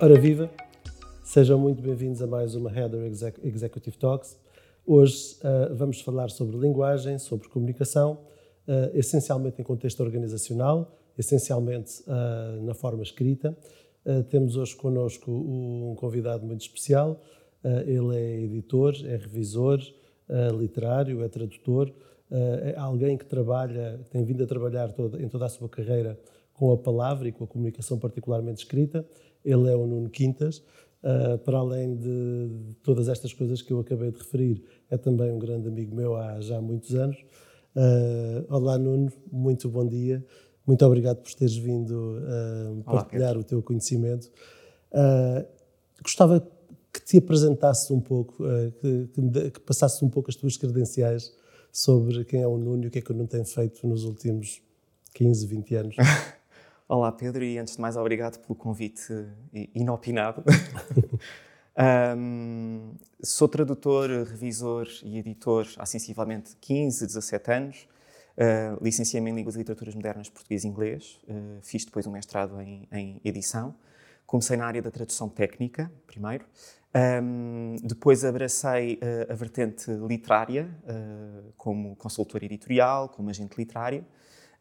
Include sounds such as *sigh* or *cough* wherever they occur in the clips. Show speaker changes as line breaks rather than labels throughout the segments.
Ora viva, sejam muito bem-vindos a mais uma Header Executive Talks. Hoje uh, vamos falar sobre linguagem, sobre comunicação, uh, essencialmente em contexto organizacional, essencialmente uh, na forma escrita. temos hoje connosco um convidado muito especial. ele é editor, é revisor literário, é tradutor, é alguém que trabalha, tem vindo a trabalhar toda, em toda a sua carreira com a palavra e com a comunicação particularmente escrita ele é o Nuno Quintas. Uh, para além de, de, todas estas coisas que eu acabei de referir, é também um grande amigo meu há já muitos anos. Uh, olá, Nuno, muito bom dia. Muito obrigado por teres vindo uh, partilhar Olá, o teu conhecimento. gostava que te apresentasses um pouco, que, que, que passasses um pouco as tuas credenciais sobre quem é o Nuno e o que é que o Nuno tem feito nos últimos 15, 20 anos. *laughs*
Olá, Pedro, e antes de mais, obrigado pelo convite inopinado. *laughs* um, sou tradutor, revisor e editor há sensivelmente 15, 17 anos. Uh, Licenciei-me em Línguas e Literaturas Modernas Português e Inglês. Uh, fiz depois um mestrado em, em, edição. Comecei na área da tradução técnica, primeiro. Um, depois abracei uh, a vertente literária, como consultor editorial, como agente literário.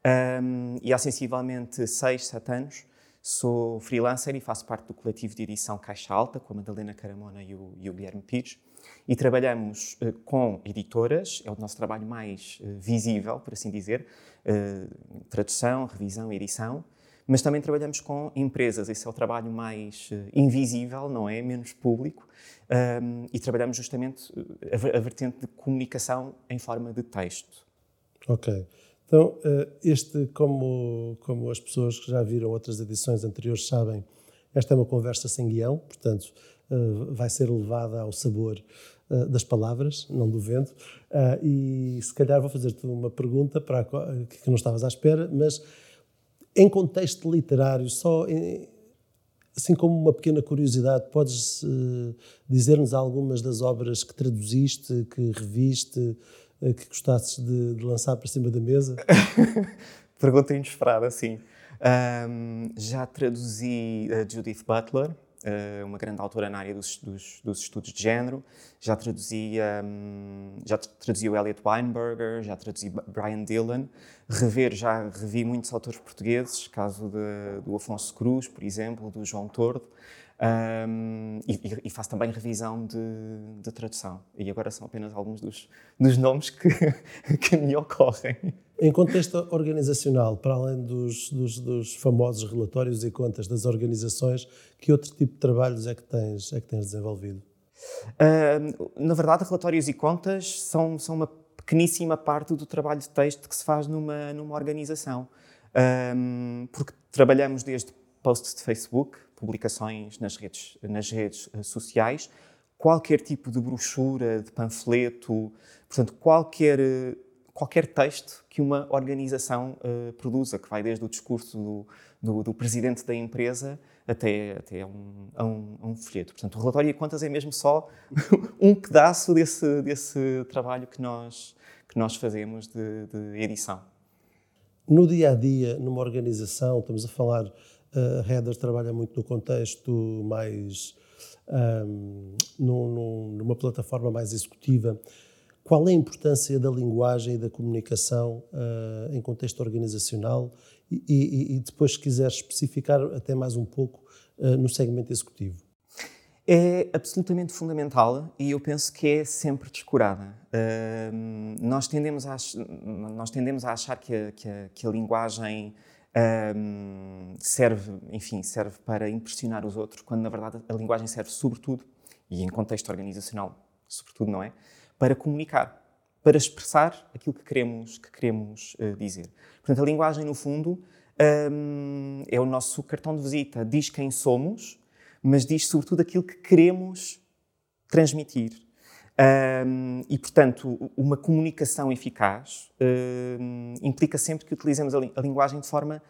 Um, e há sensivelmente 6, 7 anos sou freelancer e faço parte do coletivo de edição Caixa Alta, com a Madalena Caramona e o, e o Guilherme Pires. E trabalhamos uh, com editoras, é o nosso trabalho mais uh, visível, por assim dizer, uh, tradução, revisão, edição, mas também trabalhamos com empresas, esse é o trabalho mais invisível, não é? Menos público, um, e trabalhamos justamente a, a vertente de comunicação em forma de texto.
Ok. Então, eh, este, como, como as pessoas que já viram outras edições anteriores sabem, esta é uma conversa sem guião, portanto, eh, vai ser levada ao sabor eh, das palavras, não do vento. E se calhar vou fazer-te uma pergunta para que não estavas à espera, mas em contexto literário, só assim como uma pequena curiosidade, podes dizer-nos algumas das obras que traduziste, que reviste, que gostasses de, de, lançar para cima da mesa? *laughs*
Pergunta inesperada, sim. Um, já traduzi a Judith Butler, uh, uma grande autora na área dos, dos, dos estudos de género. Já traduzi, um, já traduzi o Elliot Weinberger, já traduzi Brian Dillon. Rever, já revi muitos autores portugueses, caso de, do Afonso Cruz, por exemplo, do João Tordo. Um, e, e, faço também revisão de, de, tradução. E agora são apenas alguns dos, dos nomes que, *laughs* que, me ocorrem.
Em contexto organizacional, para além dos, dos, dos, famosos relatórios e contas das organizações, que outro tipo de trabalhos é que tens, é que tens desenvolvido?
Uh, na verdade, relatórios e contas são, são uma pequeníssima parte do trabalho de texto que se faz numa, numa organização. porque trabalhamos desde posts de Facebook, publicações nas redes, nas redes eh, sociais, qualquer tipo de brochura, de panfleto, portanto, qualquer, eh, qualquer texto que uma organização uh, produza, que vai desde o discurso do, do, do presidente da empresa até, até um, a, um, um folheto. Portanto, o relatório de contas é mesmo só *laughs* um pedaço desse, desse trabalho que nós, que nós fazemos de, de edição.
No dia a dia, numa organização, estamos a falar a Headers trabalha muito no contexto mais. Um, num, numa plataforma mais executiva. Qual é a importância da linguagem e da comunicação uh, em contexto organizacional? E, e, e, depois, se quiser especificar até mais um pouco uh, no segmento executivo.
É absolutamente fundamental e eu penso que é sempre descurada. Uh, nós, tendemos a, nós tendemos a achar que a, que a, que a linguagem um, serve, enfim, serve para impressionar os outros, quando na verdade a linguagem serve sobretudo, e em contexto organizacional, sobretudo, não é? Para comunicar, para expressar aquilo que queremos, que queremos uh, dizer. Portanto, a linguagem, no fundo, um, é o nosso cartão de visita, diz quem somos, mas diz sobretudo aquilo que queremos transmitir. Um, e, portanto, uma comunicação eficaz um, implica sempre que utilizemos a, li a, linguagem de forma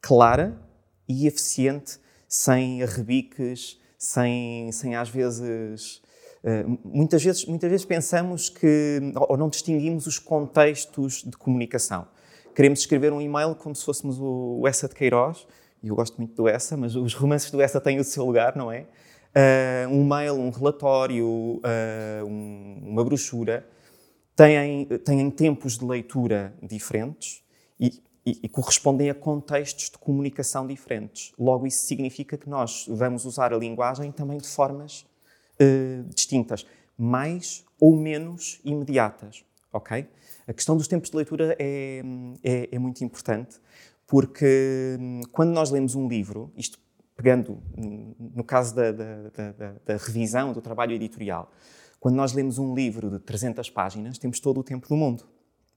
clara e eficiente, sem arrebiques, sem, sem às vezes. Uh, muitas vezes. Muitas vezes pensamos que. ou não distinguimos os contextos de comunicação. Queremos escrever um e-mail como se fôssemos o, o Essa de Queiroz e eu gosto muito do Essa, mas os romances do Essa têm o seu lugar, não é? Uh, um mail, um relatório, uh, um, uma brochura, têm, têm tempos de leitura diferentes e, e, e, correspondem a contextos de comunicação diferentes. Logo, isso significa que nós vamos usar a linguagem também de formas uh, distintas, mais ou menos imediatas, ok? A questão dos tempos de leitura é, é, é muito importante, porque hum, quando nós lemos um livro, isto pegando no caso da, da, da, da, revisão do trabalho editorial, quando nós lemos um livro de 300 páginas, temos todo o tempo do mundo.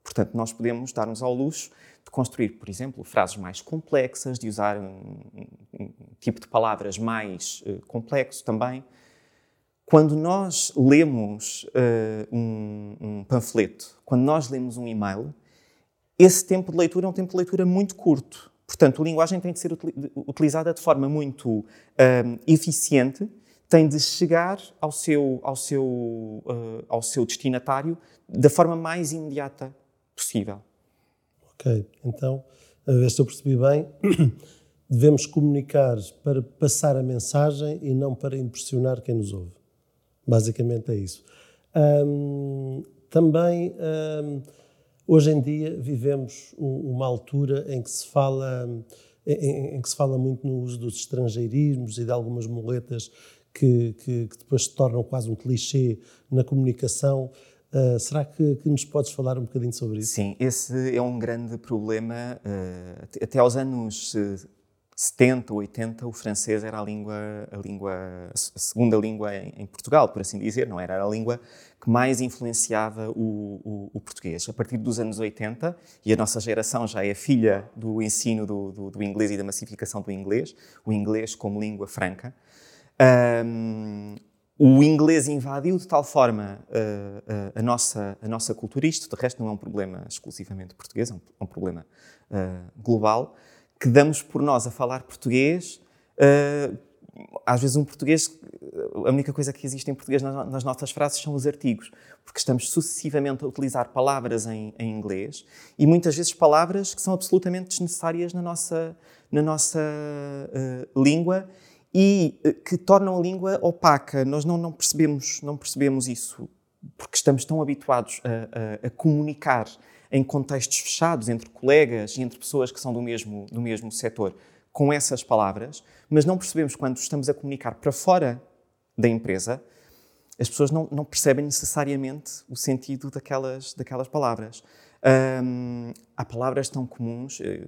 Portanto, nós podemos dar-nos ao luxo de construir, por exemplo, frases mais complexas, de usar um, um tipo de palavras mais uh, complexo também. Quando nós lemos uh, um, um panfleto, quando nós lemos um e-mail, esse tempo de leitura é um tempo de leitura muito curto. Portanto, a linguagem tem de ser utilizada de forma muito um, eficiente, tem de chegar ao seu, ao, seu, uh, ao seu destinatário da forma mais imediata possível.
Ok, então, a ver se eu percebi bem, *coughs* devemos comunicar para passar a mensagem e não para impressionar quem nos ouve. Basicamente é isso. Um, também. Um, Hoje em dia vivemos uma altura em que se fala em, que se fala muito no uso dos estrangeirismos e de algumas muletas que, que, que depois se tornam quase um clichê na comunicação. Uh, será que, que, nos podes falar um bocadinho sobre isso?
Sim, esse é um grande problema. Uh, até aos anos 70, 80, o francês era a língua, a língua, a segunda língua em, Portugal, por assim dizer, não era? A língua que mais influenciava o, o, o, português. A partir dos anos 80, e a nossa geração já é filha do ensino do, do, do inglês e da massificação do inglês, o inglês como língua franca, um, o inglês invadiu de tal forma uh, uh, a, nossa, a nossa cultura, isto de resto não é um problema exclusivamente português, é um, é um problema uh, global, que damos por nós a falar português. Uh, às vezes, um português, a única coisa que existe em português nas, nas nossas frases são os artigos, porque estamos sucessivamente a utilizar palavras em, em, inglês e muitas vezes palavras que são absolutamente desnecessárias na nossa, na nossa uh, língua e uh, que tornam a língua opaca. Nós não, não, percebemos, não percebemos isso porque estamos tão habituados a, a, a comunicar em contextos fechados, entre colegas e entre pessoas que são do mesmo, do mesmo setor, com essas palavras, mas não percebemos quando estamos a comunicar para fora da empresa, as pessoas não, não percebem necessariamente o sentido daquelas, daquelas palavras. Hum, há palavras tão comuns eh,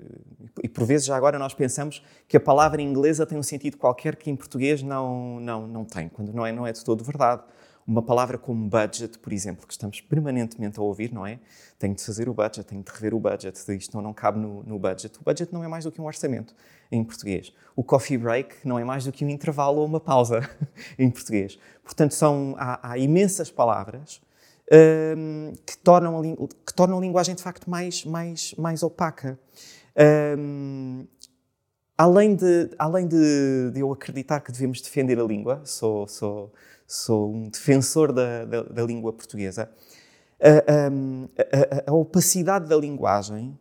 e por vezes já agora nós pensamos que a palavra inglesa tem um sentido qualquer que em português não, não, não tem, quando não é, não é de todo verdade. Uma palavra como budget, por exemplo, que estamos permanentemente a ouvir, não é? Tenho de fazer o budget, tenho de rever o budget, isto não, não cabe no, no budget. O budget não é mais do que um orçamento em português. O coffee break não é mais do que um intervalo ou uma pausa *laughs* em português. Portanto, são, há, há imensas palavras um, que, tornam a, que tornam a linguagem de facto mais, mais, mais opaca. Um, além de, além de, de, eu acreditar que devemos defender a língua, sou, sou, sou um defensor da, da, da língua portuguesa, a, a, a, opacidade da linguagem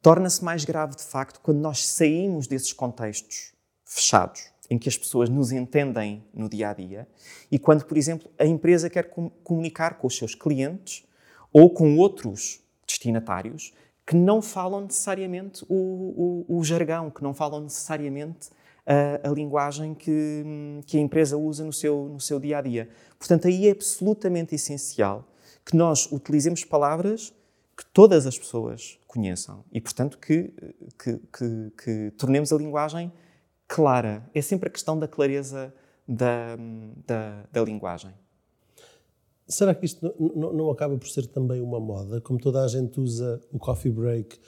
torna-se mais grave de facto quando nós saímos desses contextos fechados, em que as pessoas nos entendem no dia a dia, e quando, por exemplo, a empresa quer com, comunicar com os seus clientes ou com outros destinatários que não falam necessariamente o, o, o jargão, que não falam necessariamente a, a, linguagem que, que a empresa usa no seu, no seu dia a dia. Portanto, aí é absolutamente essencial que nós utilizemos palavras que todas as pessoas conheçam e, portanto, que, que, que, que tornemos a linguagem clara. É sempre a questão da clareza da, da, da linguagem.
Será que isto não, não, acaba por ser também uma moda? Como toda a gente usa o coffee break,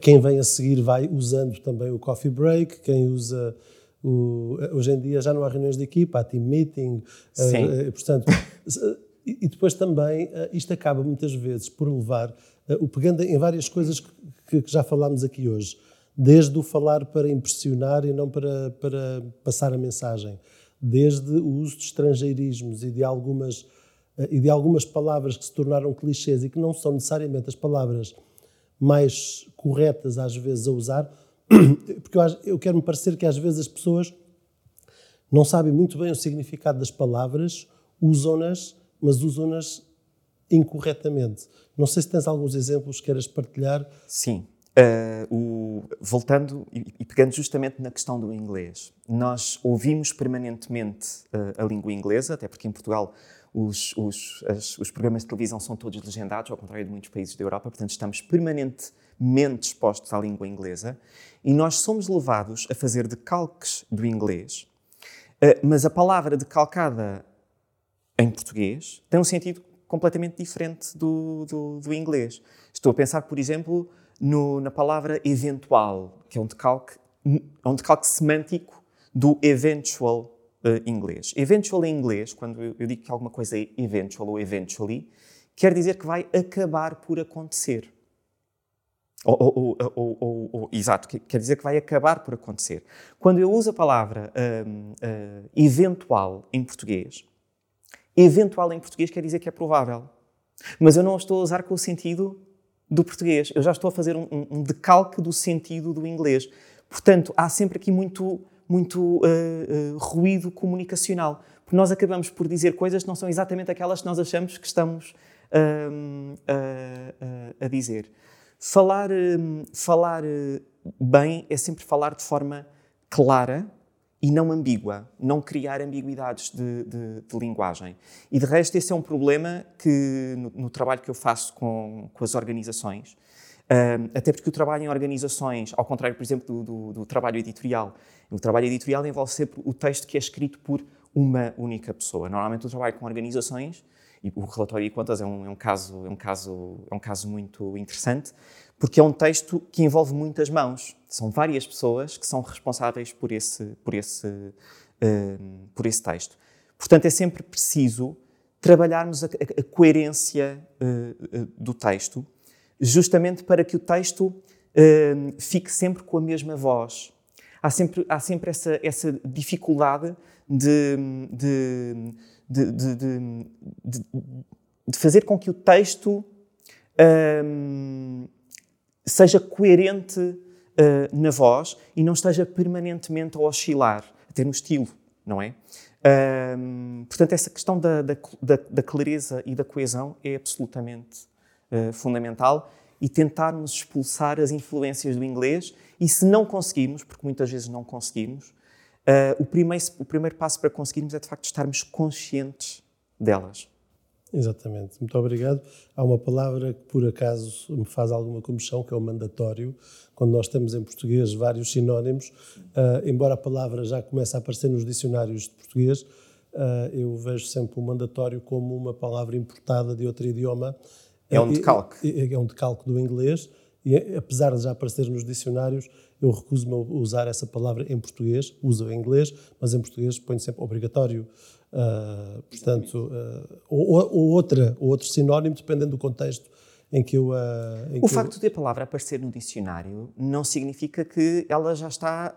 quem vem a seguir vai usando também o coffee break, quem usa o, hoje em dia já não há reuniões de equipa, há team meeting,
Sim. Uh,
portanto, *laughs* e, depois também uh, isto acaba muitas vezes por levar, uh, o pegando em várias coisas que, que, já falámos aqui hoje, desde o falar para impressionar e não para, para passar a mensagem, desde o uso de estrangeirismos e de algumas e de algumas palavras que se tornaram clichês e que não são necessariamente as palavras mais corretas às vezes a usar, *clears throat* porque eu, eu quero me parecer que às vezes as pessoas não sabem muito bem o significado das palavras, usam-nas, mas usam-nas incorretamente. Não sei se tens alguns exemplos que queiras partilhar.
Sim. Uh, o, voltando e, e, pegando justamente na questão do inglês, nós ouvimos permanentemente uh, a língua inglesa, até porque em Portugal os, os, as, os, programas de televisão são todos legendados, ao contrário de muitos países da Europa, portanto estamos permanentemente expostos à língua inglesa e nós somos levados a fazer decalques do inglês, uh, mas a palavra decalcada em português tem um sentido completamente diferente do, do, do inglês. Estou a pensar, por exemplo, no, na palavra eventual, que é um decalque, é um decalque semântico do eventual uh, inglês. Eventual em inglês, quando eu, digo que alguma coisa é eventual ou eventually, quer dizer que vai acabar por acontecer. Ou, ou, ou, ou, exato, quer dizer que vai acabar por acontecer. Quando eu uso a palavra uh, uh, eventual em português, eventual em português quer dizer que é provável. Mas eu não estou a usar com o sentido do português. Eu já estou a fazer um, um decalque do sentido do inglês. Portanto, há sempre aqui muito, muito uh, uh, ruído comunicacional. Porque nós acabamos por dizer coisas que não são exatamente aquelas que nós achamos que estamos uh, a dizer. Falar, falar bem é sempre falar de forma clara e não ambígua, não criar ambiguidades de, de, de, linguagem. E de resto, esse é um problema que, no, no trabalho que eu faço com, com as organizações, um, até porque o trabalho em organizações, ao contrário, por exemplo, do, do, do, trabalho editorial, o trabalho editorial envolve sempre o texto que é escrito por uma única pessoa. Normalmente, o trabalho com organizações, e o relatório de contas é um, é um, caso, é um, caso, é um caso muito interessante, porque é um texto que envolve muitas mãos. São várias pessoas que são responsáveis por esse, por esse, uh, por esse texto. Portanto, é sempre preciso trabalharmos a, a, a coerência uh, do texto, justamente para que o texto uh, fique sempre com a mesma voz. Há sempre, há sempre essa, essa dificuldade de, de, de, de, fazer com que o texto seja coerente uh, na voz e não esteja permanentemente a oscilar, a ter um estilo, não é? Uh, portanto, essa questão da, da, da, clareza e da coesão é absolutamente uh, fundamental e tentarmos expulsar as influências do inglês e se não conseguirmos, porque muitas vezes não conseguimos, uh, o, primeiro, o primeiro passo para conseguirmos é de facto estarmos conscientes delas.
Exatamente, muito obrigado. Há uma palavra que por acaso me faz alguma comoção, que é o mandatório. Quando nós temos em português vários sinónimos, uh, embora a palavra já comece a aparecer nos dicionários de português, uh, eu vejo sempre o mandatório como uma palavra importada de outro idioma.
É um decalque.
É, é um decalque do inglês, e apesar de já aparecer nos dicionários, eu recuso-me a usar essa palavra em português, uso em inglês, mas em português ponho sempre obrigatório. Uh, portanto, uh, ou, ou, outra, ou outro sinónimo, dependendo do contexto em que eu. Uh,
em o que facto eu... de a palavra aparecer no dicionário não significa que ela já está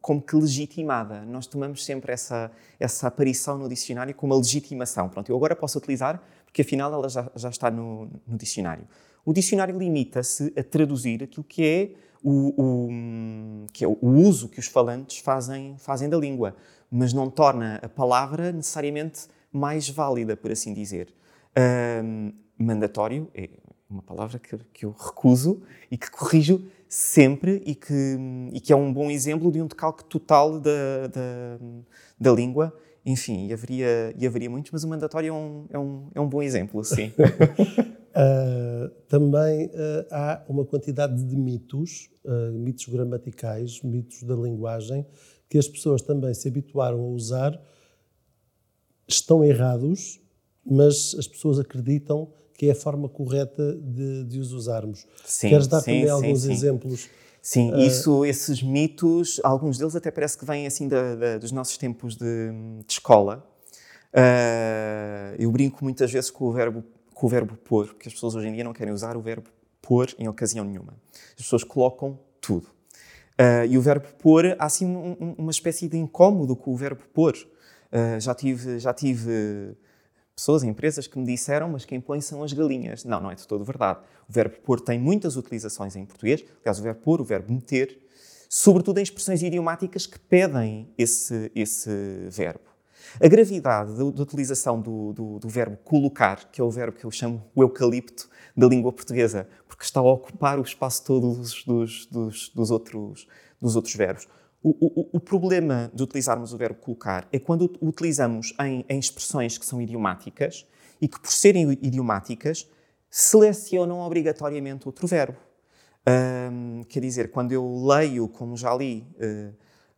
como que legitimada. Nós tomamos sempre essa, essa aparição no dicionário como uma legitimação. Pronto, eu agora posso utilizar porque afinal ela já, já está no, no dicionário. O dicionário limita-se a traduzir aquilo que é o, o, que é o uso que os falantes fazem, fazem da língua mas não torna a palavra necessariamente mais válida, por assim dizer. Um, mandatório é uma palavra que, que, eu recuso e que corrijo sempre e que, e que é um bom exemplo de um decalque total da, da, da língua. Enfim, e haveria, e haveria muitos, mas o mandatório é um, é um, é um bom exemplo, sim.
uh, *laughs* também uh, há uma quantidade de mitos, uh, mitos gramaticais, mitos da linguagem, que as pessoas também se habituaram a usar estão errados, mas as pessoas acreditam que é a forma correta de, de os usarmos. Sim, Queres dar sim, também sim, alguns exemplos?
Sim, uh, isso, esses mitos, alguns deles até parece que vêm assim da, da, dos nossos tempos de, de escola. Uh, eu brinco muitas vezes com o verbo com o verbo pôr, porque as pessoas hoje em dia não querem usar o verbo pôr em ocasião nenhuma. As pessoas colocam tudo. Uh, e o verbo pôr, há assim um, uma espécie de incómodo com o verbo pôr. Uh, já tive, já tive pessoas, empresas que me disseram, mas quem põe são as galinhas. Não, não é de todo verdade. O verbo pôr tem muitas utilizações em português. Aliás, o verbo pôr, o verbo meter, sobretudo em expressões idiomáticas que pedem esse, esse verbo. A gravidade da, utilização do, do, do, verbo colocar, que é o verbo que eu chamo o eucalipto da língua portuguesa, porque está a ocupar o espaço todo dos, dos, dos, outros, dos outros verbos. O, o, o, problema de utilizarmos o verbo colocar é quando o utilizamos em, em expressões que são idiomáticas e que, por serem idiomáticas, selecionam obrigatoriamente outro verbo. Um, quer dizer, quando eu leio, como já li, uh,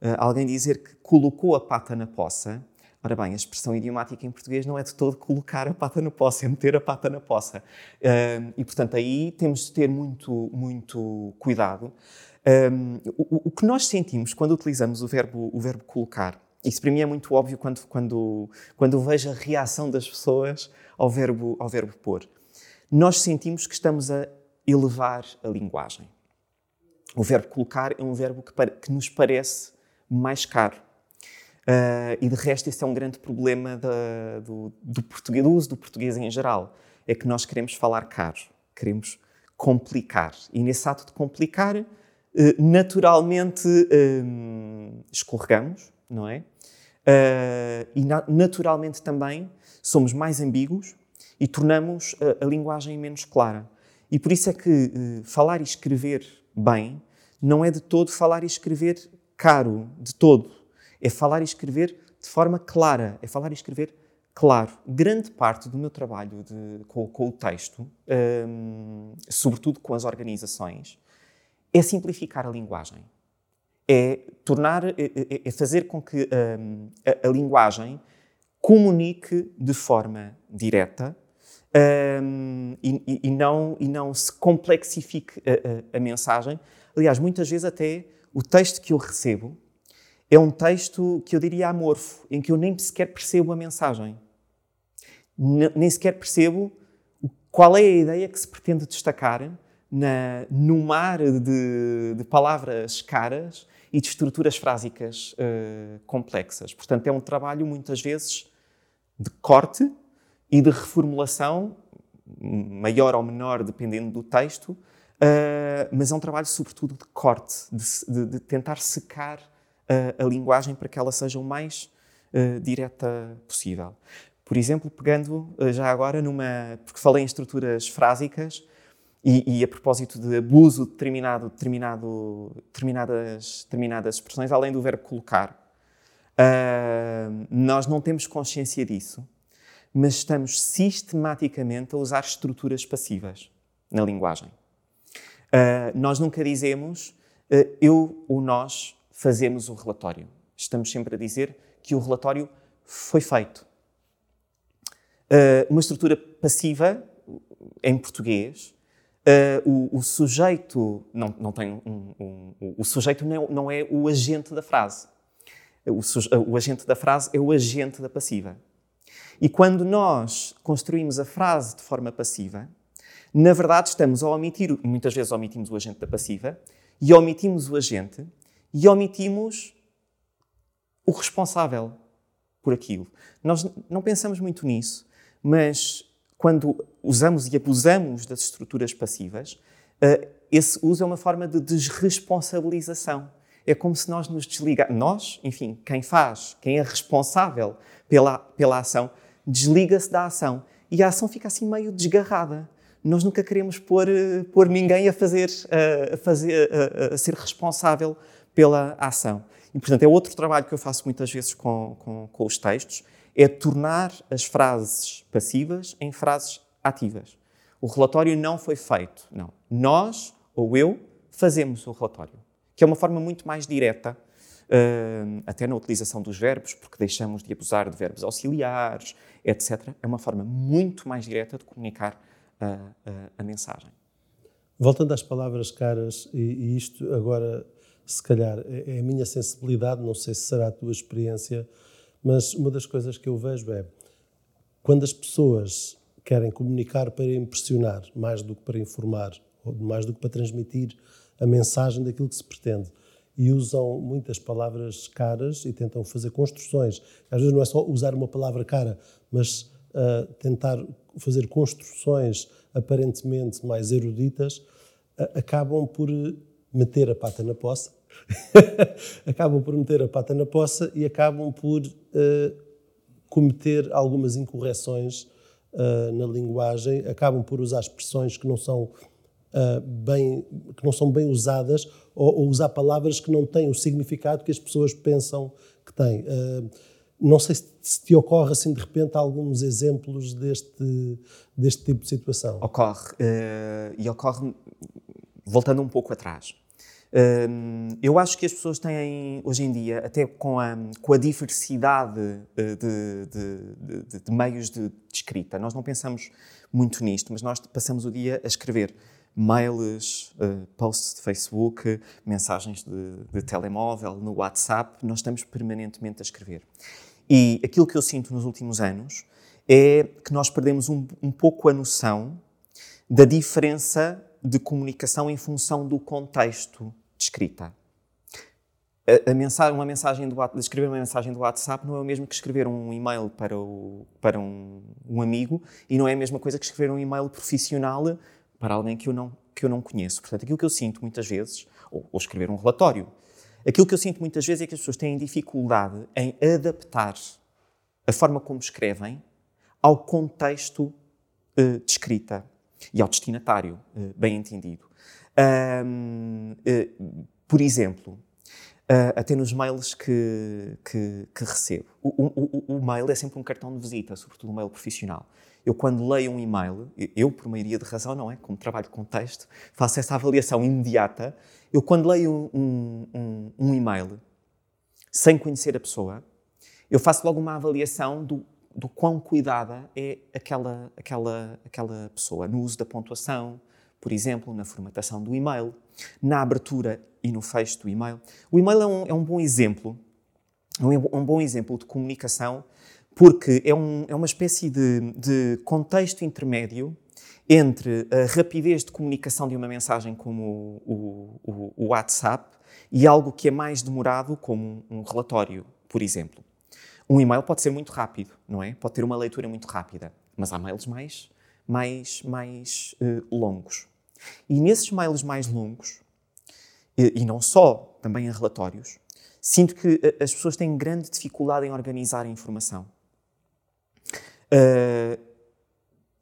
uh, alguém dizer que colocou a pata na poça, Ora bem, a expressão idiomática em português não é de todo colocar a pata na poça, é meter a pata na poça. E, portanto, aí temos de ter muito, muito cuidado. Um, o, o, que nós sentimos quando utilizamos o verbo, o verbo colocar, isso para mim é muito óbvio quando, quando, quando vejo a reação das pessoas ao verbo, ao verbo pôr. Nós sentimos que estamos a elevar a linguagem. O verbo colocar é um verbo que, que nos parece mais caro. Uh, e de resto, esse é um grande problema da, do, do, português, do uso do português em geral. É que nós queremos falar caro, queremos complicar. E nesse ato de complicar, uh, naturalmente um, escorregamos, não é? Uh, e na, naturalmente também somos mais ambíguos e tornamos a, a, linguagem menos clara. E por isso é que falar e escrever bem não é de todo falar e escrever caro, de todo é falar e escrever de forma clara, é falar e escrever claro. Grande parte do meu trabalho de, com, com, o texto, um, sobretudo com as organizações, é simplificar a linguagem. É tornar, é, é, é fazer com que um, a, a, linguagem comunique de forma direta um, e, e, não, e não se complexifique a, a, a mensagem. Aliás, muitas vezes até o texto que eu recebo é um texto que eu diria amorfo, em que eu nem sequer percebo a mensagem. Nem sequer percebo qual é a ideia que se pretende destacar na, no mar de, de palavras caras e de estruturas frásicas uh, complexas. Portanto, é um trabalho muitas vezes de corte e de reformulação, maior ou menor, dependendo do texto, uh, mas é um trabalho sobretudo de corte, de, de, de tentar secar a, a linguagem para que ela seja o mais uh, direta possível. Por exemplo, pegando uh, já agora numa. porque falei em estruturas frásicas e, e a propósito de abuso de determinado, determinado, determinadas, determinadas expressões, além do verbo colocar. Uh, nós não temos consciência disso, mas estamos sistematicamente a usar estruturas passivas na linguagem. Uh, nós nunca dizemos uh, eu ou nós fazemos o relatório. Estamos sempre a dizer que o relatório foi feito. Uh, uma estrutura passiva, em português, uh, o, o, sujeito não, não tem um, um, um, o sujeito não é, não é, o agente da frase. O, o agente da frase é o agente da passiva. E quando nós construímos a frase de forma passiva, na verdade estamos a omitir, muitas vezes omitimos o agente da passiva, e omitimos o agente e omitimos o responsável por aquilo. Nós não pensamos muito nisso, mas quando usamos e abusamos das estruturas passivas, eh, esse uso é uma forma de desresponsabilização. É como se nós nos desligássemos. Nós, enfim, quem faz, quem é responsável pela, pela ação, desliga-se da ação. E a ação fica assim meio desgarrada. Nós nunca queremos pôr, eh, pôr ninguém a fazer, a, fazer, a, a ser responsável pela ação. E, portanto, é outro trabalho que eu faço muitas vezes com, com, com os textos, é tornar as frases passivas em frases ativas. O relatório não foi feito, não. Nós, ou eu, fazemos o relatório, que é uma forma muito mais direta, uh, até na utilização dos verbos, porque deixamos de abusar de verbos auxiliares, etc. É uma forma muito mais direta de comunicar a, a, a mensagem.
Voltando às palavras caras, e, e isto agora se calhar é, é a minha sensibilidade, não sei se será a tua experiência, mas uma das coisas que eu vejo é quando as pessoas querem comunicar para impressionar mais do que para informar, ou mais do que para transmitir a mensagem daquilo que se pretende. E usam muitas palavras caras e tentam fazer construções. Às vezes não é só usar uma palavra cara, mas a tentar fazer construções aparentemente mais eruditas, acabam por meter a pata na poça, *laughs* acabam por meter a pata na poça e acabam por uh, cometer algumas incorreções uh, na linguagem, acabam por usar expressões que não são uh, bem que não são bem usadas ou, ou, usar palavras que não têm o significado que as pessoas pensam que têm. não sei se, te ocorre assim de repente alguns exemplos deste deste tipo de situação.
Ocorre e ocorre voltando um pouco atrás. eu acho que as pessoas têm, hoje em dia, até com a, com a diversidade eh, de, de, de, de meios de, escrita, nós não pensamos muito nisto, mas nós passamos o dia a escrever mails, uh, posts de Facebook, mensagens de, de, telemóvel, no WhatsApp, nós estamos permanentemente a escrever. E aquilo que eu sinto nos últimos anos é que nós perdemos um, um pouco a noção da diferença de comunicação em função do contexto de escrita. A, a mensagem, uma mensagem do, escrever uma mensagem do WhatsApp não é o mesmo que escrever um e-mail para, o, para um, um, amigo e não é a mesma coisa que escrever um e-mail profissional para alguém que eu não, que eu não conheço. Portanto, aquilo que eu sinto muitas vezes, ou, ou escrever um relatório, aquilo que eu sinto muitas vezes é que as pessoas têm dificuldade em adaptar a forma como escrevem ao contexto uh, de escrita e ao destinatário, eh, bem entendido. Eh, por exemplo, Uh, até nos mails que, que, que recebo. O, o, o, mail é sempre um cartão de visita, sobretudo um mail profissional. Eu, quando leio um e-mail, eu, por maioria de razão, não é? Como trabalho com texto, faço essa avaliação imediata. Eu, quando leio um, um, um e-mail, sem conhecer a pessoa, eu faço logo uma avaliação do do quão cuidada é aquela, aquela, aquela pessoa no uso da pontuação, por exemplo, na formatação do e-mail, na abertura e no fecho do e-mail. O e-mail é um, é um bom exemplo, é um, um bom exemplo de comunicação, porque é, um, é uma espécie de, de contexto intermédio entre a rapidez de comunicação de uma mensagem como o, o, o WhatsApp e algo que é mais demorado, como um relatório, por exemplo. Um e-mail pode ser muito rápido, não é? Pode ter uma leitura muito rápida, mas há mails mais, mais, mais uh, longos. E nesses mails mais longos, e, e não só, também em relatórios, sinto que uh, as pessoas têm grande dificuldade em organizar a informação. Uh,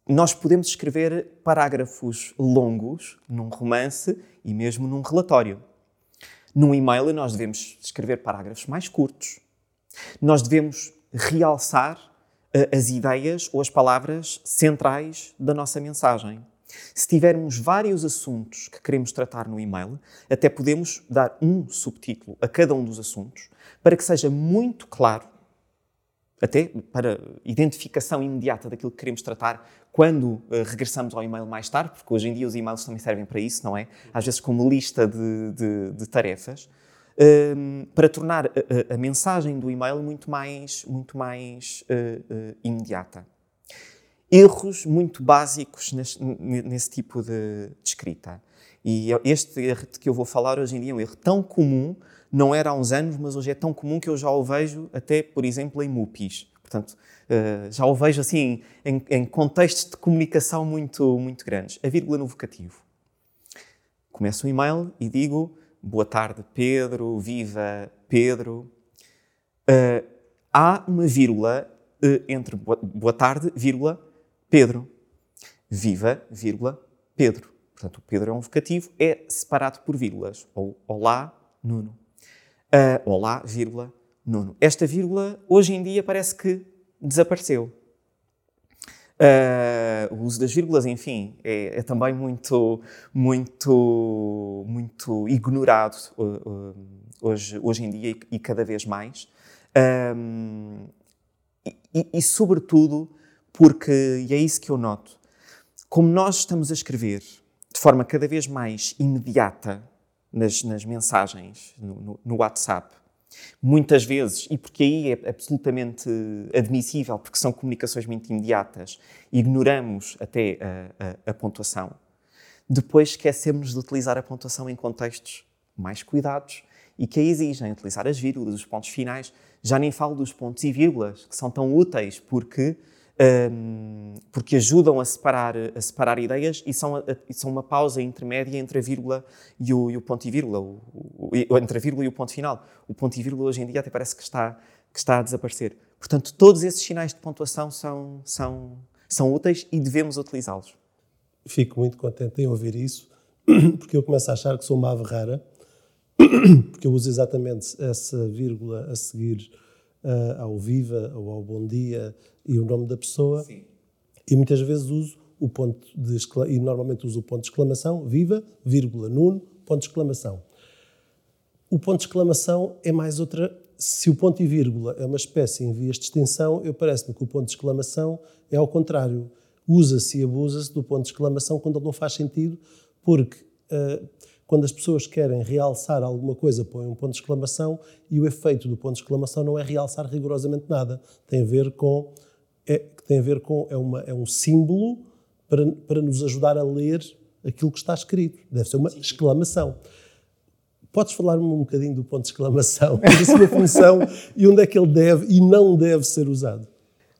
nós podemos escrever parágrafos longos num romance e mesmo num relatório. Num e-mail, nós devemos escrever parágrafos mais curtos, nós devemos realçar uh, as ideias ou as palavras centrais da nossa mensagem. Se tivermos vários assuntos que queremos tratar no e-mail, até podemos dar um subtítulo a cada um dos assuntos para que seja muito claro, até para identificação imediata daquilo que queremos tratar quando uh, regressamos ao e-mail mais tarde, porque hoje em dia os e-mails também servem para isso, não é? Às vezes como lista de, de, de tarefas um, para tornar a, a, mensagem do e-mail muito mais, muito mais uh, uh, imediata. Erros muito básicos nesse, nesse tipo de, de, escrita. E este erro que eu vou falar hoje em dia é um erro tão comum, não era há uns anos, mas hoje é tão comum que eu já o vejo até, por exemplo, em MUPIs. Portanto, uh, já o vejo assim em, em contextos de comunicação muito, muito grandes. A vírgula no vocativo. Começo o e-mail e digo Boa tarde, Pedro. Viva, Pedro. Uh, há uma vírgula uh, entre boa, boa, tarde, vírgula, Pedro. Viva, vírgula, Pedro. Portanto, o Pedro é um vocativo, é separado por vírgulas. Ou Olá, Nuno. Uh, olá, vírgula, Nuno. Esta vírgula, hoje em dia, parece que desapareceu. Uh, o uso das vírgulas, enfim, é, é também muito, muito, muito ignorado uh, hoje, hoje em dia e, e cada vez mais. Um, e, e, sobretudo, porque, e é isso que eu noto, como nós estamos a escrever de forma cada vez mais imediata nas, nas mensagens no, no, no WhatsApp, Muitas vezes, e porque aí é absolutamente admissível, porque são comunicações muito imediatas, ignoramos até a, a, a pontuação. Depois esquecemos de utilizar a pontuação em contextos mais cuidados e que exigem utilizar as vírgulas, os pontos finais. Já nem falo dos pontos e vírgulas, que são tão úteis porque um, porque ajudam a separar, a separar ideias e são, a, são uma pausa intermédia entre a vírgula e o, e o ponto e vírgula, o, o, entre a vírgula e o ponto final. O ponto e vírgula hoje em dia até parece que está, que está a desaparecer. Portanto, todos esses sinais de pontuação são, são, são úteis e devemos utilizá-los.
Fico muito contente em ouvir isso, *clears throat* porque eu começo a achar que sou uma ave rara, *clears throat* porque eu uso exatamente essa vírgula a seguir uh, ao viva ou ao bom dia e o nome da pessoa. Sim. E muitas vezes uso o ponto de e normalmente uso o ponto de exclamação, viva, vírgula, Nuno, ponto de exclamação. O ponto de exclamação é mais outra. Se o ponto e vírgula é uma espécie em vias de extinção, eu parece-me que o ponto de exclamação é ao contrário. Usa-se e abusa-se do ponto de exclamação quando ele não faz sentido, porque uh, quando as pessoas querem realçar alguma coisa, põem um ponto de exclamação e o efeito do ponto de exclamação não é realçar rigorosamente nada. Tem a ver com é, tem a ver com é, uma, é um símbolo para, para nos ajudar a ler aquilo que está escrito. Deve ser uma exclamação. Podes falar-me um bocadinho do ponto de exclamação, *laughs* da sua função e onde é que ele deve e não deve ser usado?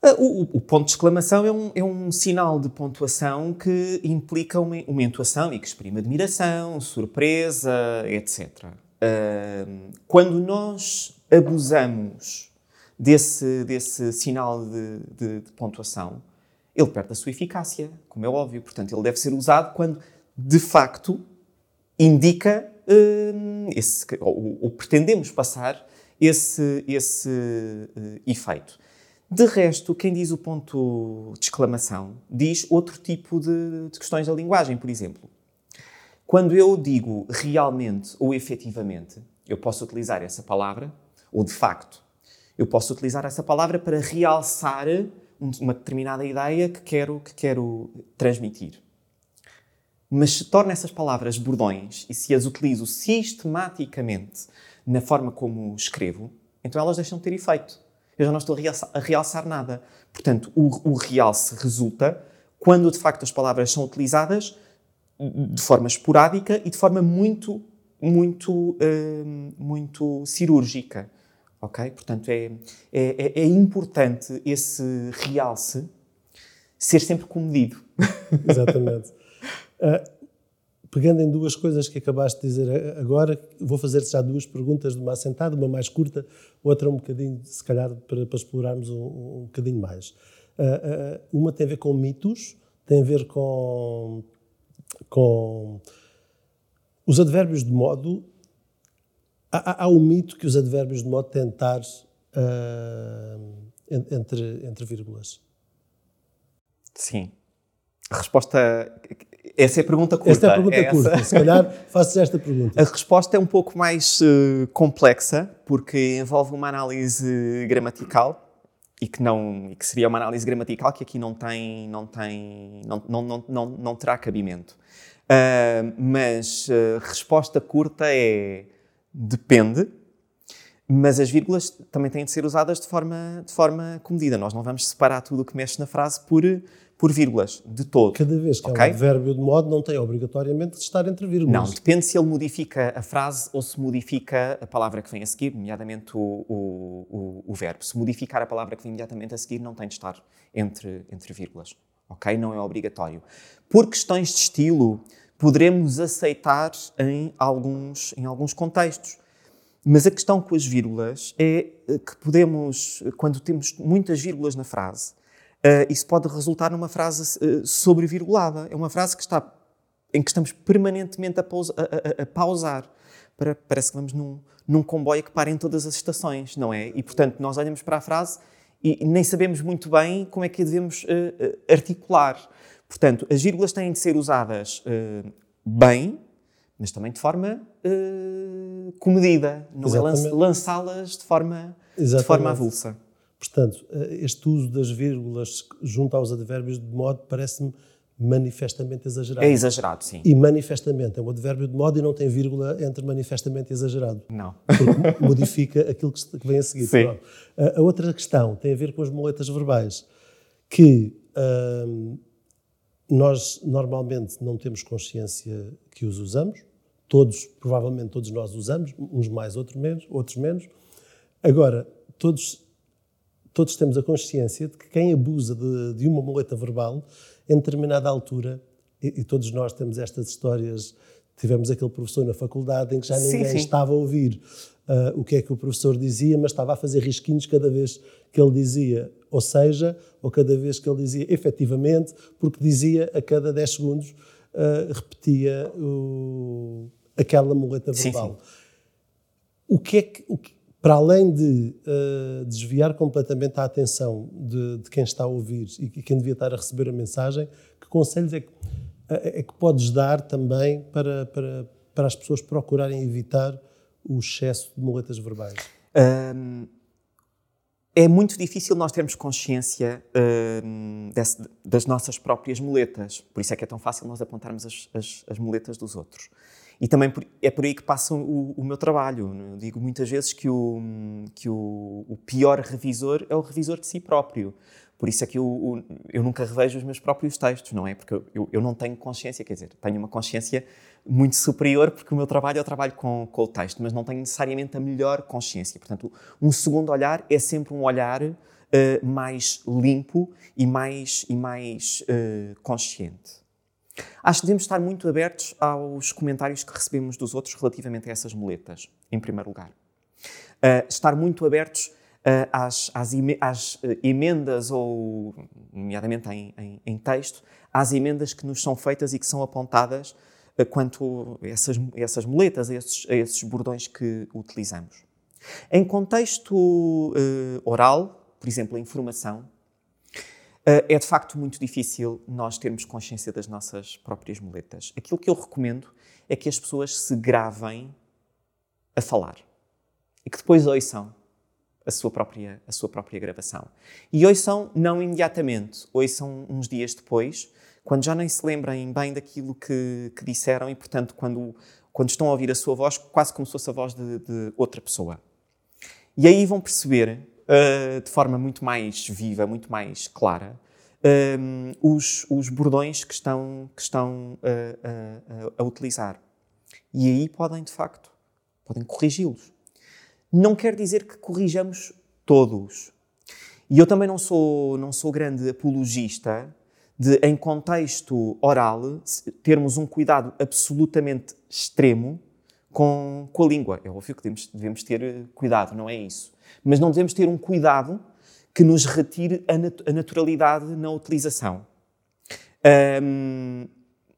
Ah, o, o, ponto de exclamação é um, é um, sinal de pontuação que implica uma, uma entoação e que exprime admiração, surpresa, etc. Uh, quando nós abusamos desse, desse sinal de, de, de, pontuação, ele perde a sua eficácia, como é óbvio. Portanto, ele deve ser usado quando, de facto, indica uh, esse, ou, ou, pretendemos passar esse, esse uh, efeito. De resto, quem diz o ponto de exclamação diz outro tipo de, de questões da linguagem, por exemplo. Quando eu digo realmente ou efetivamente, eu posso utilizar essa palavra, ou de facto, eu posso utilizar essa palavra para realçar uma determinada ideia que quero, que quero transmitir. Mas se torno essas palavras bordões e se as utilizo sistematicamente na forma como escrevo, então elas deixam de ter efeito eu já não estou a realçar nada. Portanto, o, o realce resulta quando de facto as palavras são utilizadas de forma esporádica e de forma muito, muito, uh, muito cirúrgica. Ok? Portanto, é, é, é, é importante esse realce ser sempre comedido.
Exatamente. Uh, *laughs* pegando em duas coisas que acabaste de dizer agora, vou fazer já duas perguntas de uma assentada, uma mais curta, outra um bocadinho, se calhar, para, para explorarmos um, um, bocadinho mais. Uh, uh, uma tem a ver com mitos, tem a ver com, com os advérbios de modo. Há, há, um mito que os advérbios de modo têm de estar uh, entre, entre vírgulas.
Sim. A resposta essa é a pergunta curta.
Esta é a pergunta é curta. Essa. Se calhar faço esta pergunta. *laughs*
A resposta é um pouco mais uh, complexa, porque envolve uma análise gramatical e que não e que seria uma análise gramatical que aqui não tem não tem não não não não, não terá cabimento. Uh, mas a uh, resposta curta é depende. Mas as vírgulas também têm de ser usadas de forma, de forma comedida. Nós não vamos separar tudo o que mexe na frase por, por vírgulas, de todo.
Cada vez que okay? é um advérbio de modo, não tem obrigatoriamente de estar entre vírgulas.
Não, depende se ele modifica a frase ou se modifica a palavra que vem a seguir, nomeadamente o, o, o, o verbo. Se modificar a palavra que vem imediatamente a seguir, não tem de estar entre, entre vírgulas. Ok? Não é obrigatório. Por questões de estilo, poderemos aceitar em alguns, em alguns contextos. Mas a questão com as vírgulas é que podemos, quando temos muitas vírgulas na frase, uh, isso pode resultar numa frase uh, sobrevirgulada. É uma frase que está, em que estamos permanentemente a, pausa, a, a, a pausar. Para, parece que vamos num, num comboio que para em todas as estações, não é? E, portanto, nós olhamos para a frase e nem sabemos muito bem como é que a devemos articular. Portanto, as vírgulas têm de ser usadas bem, mas também de forma uh, comedida, não é Exatamente. é lançá-las de forma, de forma avulsa.
Portanto, eh, este uso das vírgulas junto aos advérbios de modo parece-me manifestamente exagerado.
É exagerado, sim.
E manifestamente é um advérbio de modo e não tem vírgula entre manifestamente e exagerado.
Não.
Porque *laughs* modifica aquilo que vem a seguir. Sim. A outra questão tem a ver com as moletas verbais, que hum, nós normalmente não temos consciência que os usamos, todos, provavelmente todos nós usamos, uns mais, outros menos, outros menos. Agora, todos todos temos a consciência de que quem abusa de, de uma muleta verbal, em determinada altura, e, e, todos nós temos estas histórias, tivemos aquele professor na faculdade em que já ninguém sim, sim. estava a ouvir uh, o que é que o professor dizia, mas estava a fazer risquinhos cada vez que ele dizia, ou seja, ou cada vez que ele dizia efetivamente, porque dizia a cada 10 segundos, uh, repetia o, aquela muleta verbal. Sim, o que é que, o que, para além de uh, desviar completamente a atenção de, de, quem está a ouvir e quem devia estar a receber a mensagem, que conselhos é que, é que podes dar também para, para, para as pessoas procurarem evitar o excesso de muletas verbais? Um,
é muito difícil nós termos consciência um, desse, das nossas próprias muletas. Por isso é que é tão fácil nós apontarmos as, as, as muletas dos outros. E também é por aí que passa o, o, meu trabalho. Eu digo muitas vezes que, o, que o, o, pior revisor é o revisor de si próprio. Por isso é que eu, eu nunca revejo os meus próprios textos, não é? Porque eu, eu, não tenho consciência, quer dizer, tenho uma consciência muito superior, porque o meu trabalho é o trabalho com, com o texto, mas não tenho necessariamente a melhor consciência. Portanto, um segundo olhar é sempre um olhar uh, mais limpo e mais, e mais uh, consciente. Acho que devemos estar muito abertos aos comentários que recebemos dos outros relativamente a essas muletas, em primeiro lugar. Uh, estar muito abertos uh, às, às, às uh, emendas, ou, nomeadamente em, em, em, texto, às emendas que nos são feitas e que são apontadas quanto a essas, essas muletas, a esses, a esses bordões que utilizamos. Em contexto oral, por exemplo, a informação, é de facto muito difícil nós termos consciência das nossas próprias muletas. Aquilo que eu recomendo é que as pessoas se gravem a falar e que depois ouçam a sua própria, a sua própria gravação. E ouçam não imediatamente, ouçam uns dias depois, quando já nem se lembrem bem daquilo que, que disseram e, portanto, quando, quando estão a ouvir a sua voz, quase como se fosse a voz de, de outra pessoa. E aí vão perceber uh, de forma muito mais viva, muito mais clara, um, os, os, bordões que estão, que estão uh, uh, a utilizar. E aí podem, de facto, podem corrigi-los. Não quer dizer que corrijamos todos. E eu também não sou, não sou grande apologista de, em contexto oral, termos um cuidado absolutamente extremo com, com a língua. É óbvio que devemos, devemos ter cuidado, não é isso mas não devemos ter um cuidado que nos retire a, nat a naturalidade na utilização. Um,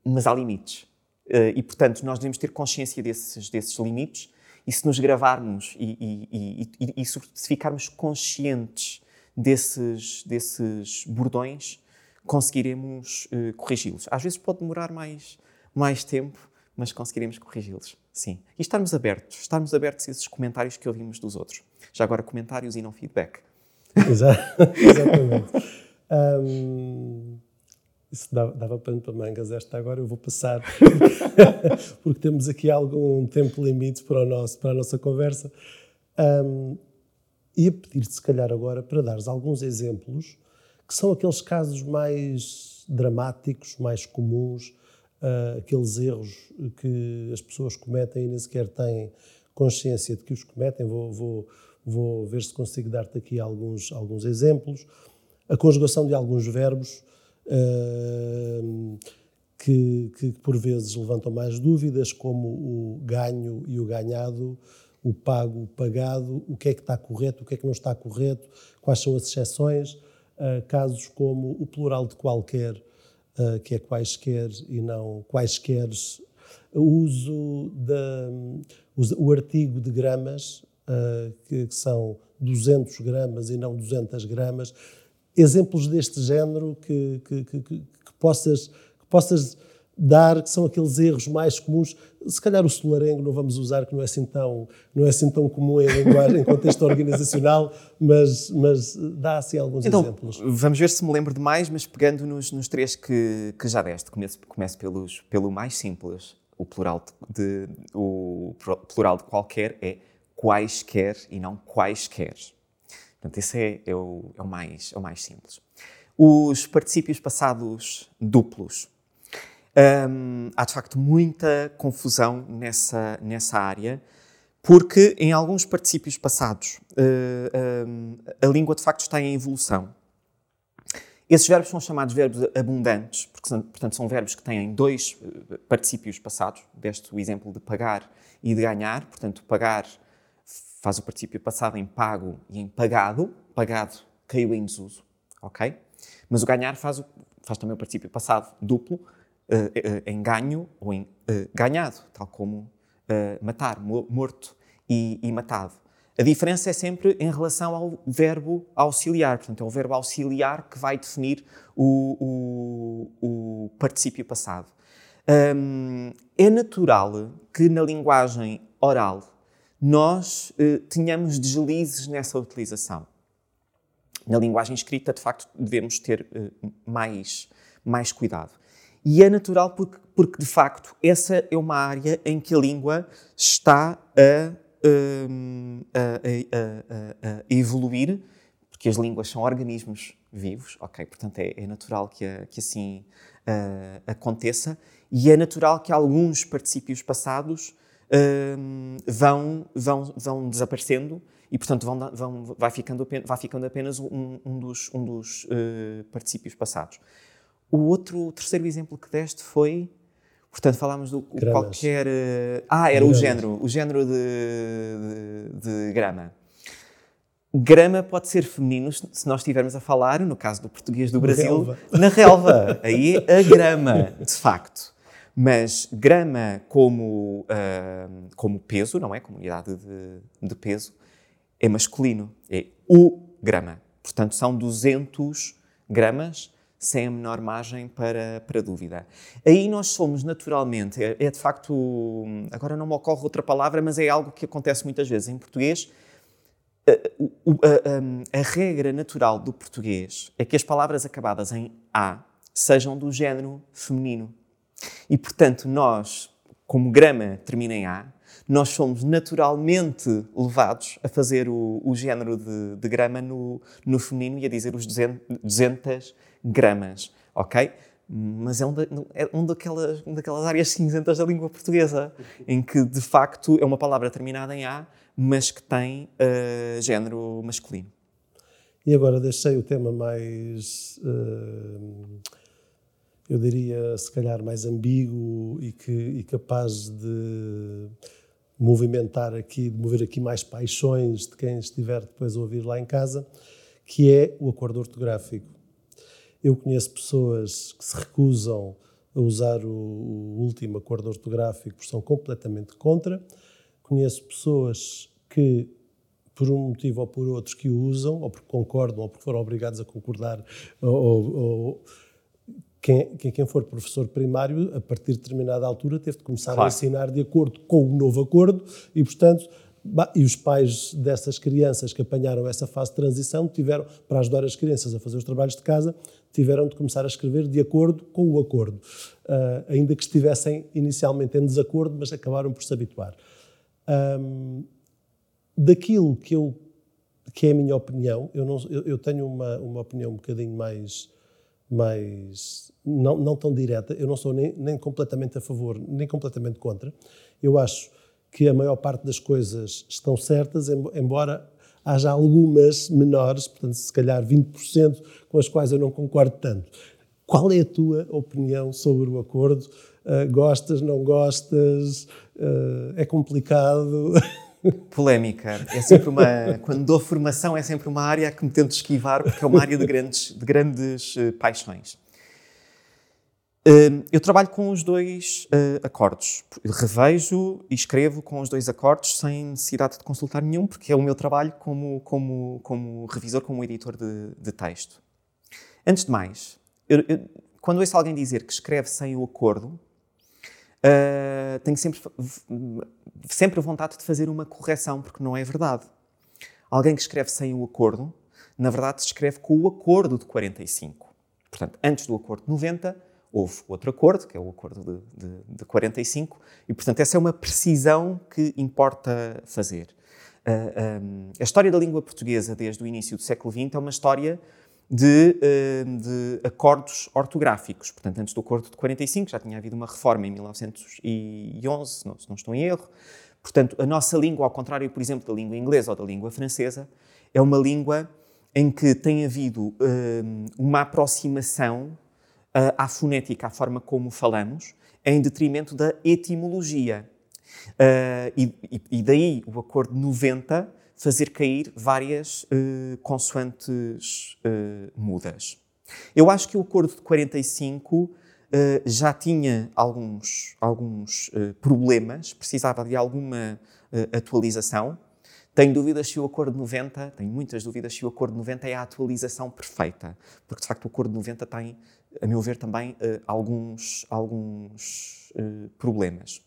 mas há limites. Uh, e, portanto, nós devemos ter consciência desses, desses limites e se nos gravarmos e, e, e, e se ficarmos conscientes desses, desses bordões, conseguiremos uh, corrigi-los. Às vezes pode demorar mais, mais tempo, mas conseguiremos corrigi-los, sim. E estarmos abertos, estarmos abertos a esses comentários que ouvimos dos outros. Já agora, comentários e não feedback. *laughs*
Exatamente. Um, isso dava, dava pano para mangas esta agora, eu vou passar, *laughs* porque temos aqui algum tempo limite para, o nosso, para a nossa conversa. Um, ia pedir-te, se calhar, agora para dares alguns exemplos que são aqueles casos mais dramáticos, mais comuns, uh, aqueles erros que as pessoas cometem e nem sequer têm consciência de que os cometem. Vou, vou, Vou ver se consigo dar-te aqui alguns, alguns exemplos. A conjugação de alguns verbos uh, que, que, por vezes levantam mais dúvidas, como o ganho e o ganhado, o pago, o pagado, o que é que está correto, o que é que não está correto, quais são as exceções. Uh, casos como o plural de qualquer, uh, que é quaisquer e não quaisqueres, o uso da, o artigo de gramas, que, que, são 200 gramas e não 200 gramas. Exemplos deste género que, que, que, que possas, que possas dar, que são aqueles erros mais comuns. Se calhar o solarengo não vamos usar, que não é assim tão, não é assim tão comum em linguagem, *laughs* em contexto organizacional, mas, mas dá assim alguns então, exemplos.
Vamos ver se me lembro de mais, mas pegando nos, nos três que, que já deste, começo, começo pelos, pelo mais simples. O plural de, o plural de qualquer é quaisquer e não quaisquer. Portanto, esse é, é, o, é, o, mais, é o mais simples. Os particípios passados duplos. Há de facto muita confusão nessa, nessa área, Porque em alguns particípios passados uh, um, a língua de facto está em evolução. Esses verbos são chamados verbos abundantes, porque portanto são verbos que têm dois particípios passados, deste o exemplo de pagar e de ganhar. Portanto, pagar faz o particípio passado em pago e em pagado. Pagado caiu em desuso, ok? Mas o ganhar faz, o, faz também o particípio passado duplo, em ganho ou em uh, ganhado, tal como matar, morto e, e, matado. A diferença é sempre em relação ao verbo auxiliar, portanto, é o verbo auxiliar que vai definir o, o, o particípio passado. Um, é natural que na linguagem oral nós tenhamos deslizes nessa utilização. Na linguagem escrita, de facto, devemos ter mais, mais cuidado. E é natural porque, porque, de facto, essa é uma área em que a língua está hum, a, a, a, a evoluir, porque as línguas são organismos vivos, ok? Portanto, é, é natural que, que assim aconteça e é natural que alguns particípios passados uh, vão, vão, vão desaparecendo e, portanto, vão, vão, vai, ficando, vai ficando apenas um, um dos, um dos uh, passados. O outro, o terceiro exemplo que deste foi, portanto, falámos do qualquer. Uh, ah, era Gramas. o género, o género de, de, de, grama. Grama pode ser feminino se nós estivermos a falar, no caso do português do Brasil, relva. na relva. *laughs* Aí a grama, de facto. Mas grama como, uh, como peso, não é? Como unidade de, de peso, é masculino. É o grama. Portanto, são 200 gramas sem a menor margem para, para dúvida. Aí nós somos naturalmente, é, é, de facto, agora não me ocorre outra palavra, mas é algo que acontece muitas vezes em português. A, a, a, a regra natural do português é que as palavras acabadas em A sejam do género feminino. E, portanto, nós, como grama termina em A, nós somos naturalmente levados a fazer o, o género de, de grama no, no feminino e a dizer os 200 gramas, ok? Mas é, um, é um daquelas, uma daquelas áreas cinzentas da língua portuguesa, em que de facto é uma palavra terminada em A, mas que tem uh, género masculino.
E agora deixei o tema mais, uh, eu diria, se calhar mais ambíguo e, que, e capaz de movimentar aqui, de mover aqui mais paixões de quem estiver depois a ouvir lá em casa, que é o acordo ortográfico. Eu conheço pessoas que se recusam a usar o, o último acordo ortográfico porque são completamente contra. Conheço pessoas que, por um motivo ou por outro, que o usam, ou porque concordam, ou porque foram obrigados a concordar, ou, ou quem, quem, for professor primário, a partir de determinada altura, teve de começar claro. a ensinar de acordo com o novo acordo e, portanto, e os pais dessas crianças que apanharam essa fase de transição tiveram, para ajudar as crianças a fazer os trabalhos de casa, tiveram de começar a escrever de acordo com o acordo, uh, ainda que estivessem inicialmente em desacordo, mas acabaram por se habituar. Um, daquilo que eu que é a minha opinião, eu, não, eu, eu tenho uma, uma opinião um bocadinho mais, mais não, não tão direta, eu não sou nem, nem completamente a favor, nem completamente contra. Eu acho que a maior parte das coisas estão certas, embora haja algumas menores, portanto, se calhar 20%, com as quais eu não concordo tanto. Qual é a tua opinião sobre o acordo? Uh, gostas, não gostas? Uh, é complicado? *laughs*
Polémica. É sempre uma. Quando dou formação, é sempre uma área que me tento esquivar, porque é uma área de grandes, de grandes uh, paixões. Eu trabalho com os dois uh, acordes. Revejo e escrevo com os dois acordes sem necessidade de consultar nenhum, porque é o meu trabalho como, como, como revisor, como editor de, de texto. Antes de mais, eu, eu, quando ouço alguém dizer que escreve sem o acordo, uh, tenho sempre, sempre vontade de fazer uma correção, porque não é verdade. Alguém que escreve sem o acordo, na verdade, escreve com o acordo de 45. Portanto, antes do acordo de 90 houve outro acordo, que é o acordo de, de, de 45, e portanto essa é uma precisão que importa fazer. Uh, ah, um, a história da língua portuguesa desde o início do século XX é uma história de, uh, de, acordos ortográficos. Portanto, antes do acordo de 45 já tinha havido uma reforma em 1911, não, se não estou em erro. Portanto, a nossa língua, ao contrário, por exemplo, da língua inglesa ou da língua francesa, é uma língua em que tem havido uh, uma aproximação à fonética, à forma como falamos, em detrimento da etimologia. Uh, e, e, daí o acordo 90 fazer cair várias uh, consoantes uh, mudas. Eu acho que o acordo de 45 já tinha alguns, alguns problemas, precisava de alguma atualização. Tenho dúvidas se o acordo de 90, tenho muitas dúvidas se o acordo de 90 é a atualização perfeita, porque de facto o acordo de 90 tem, a meu ver, também alguns, alguns problemas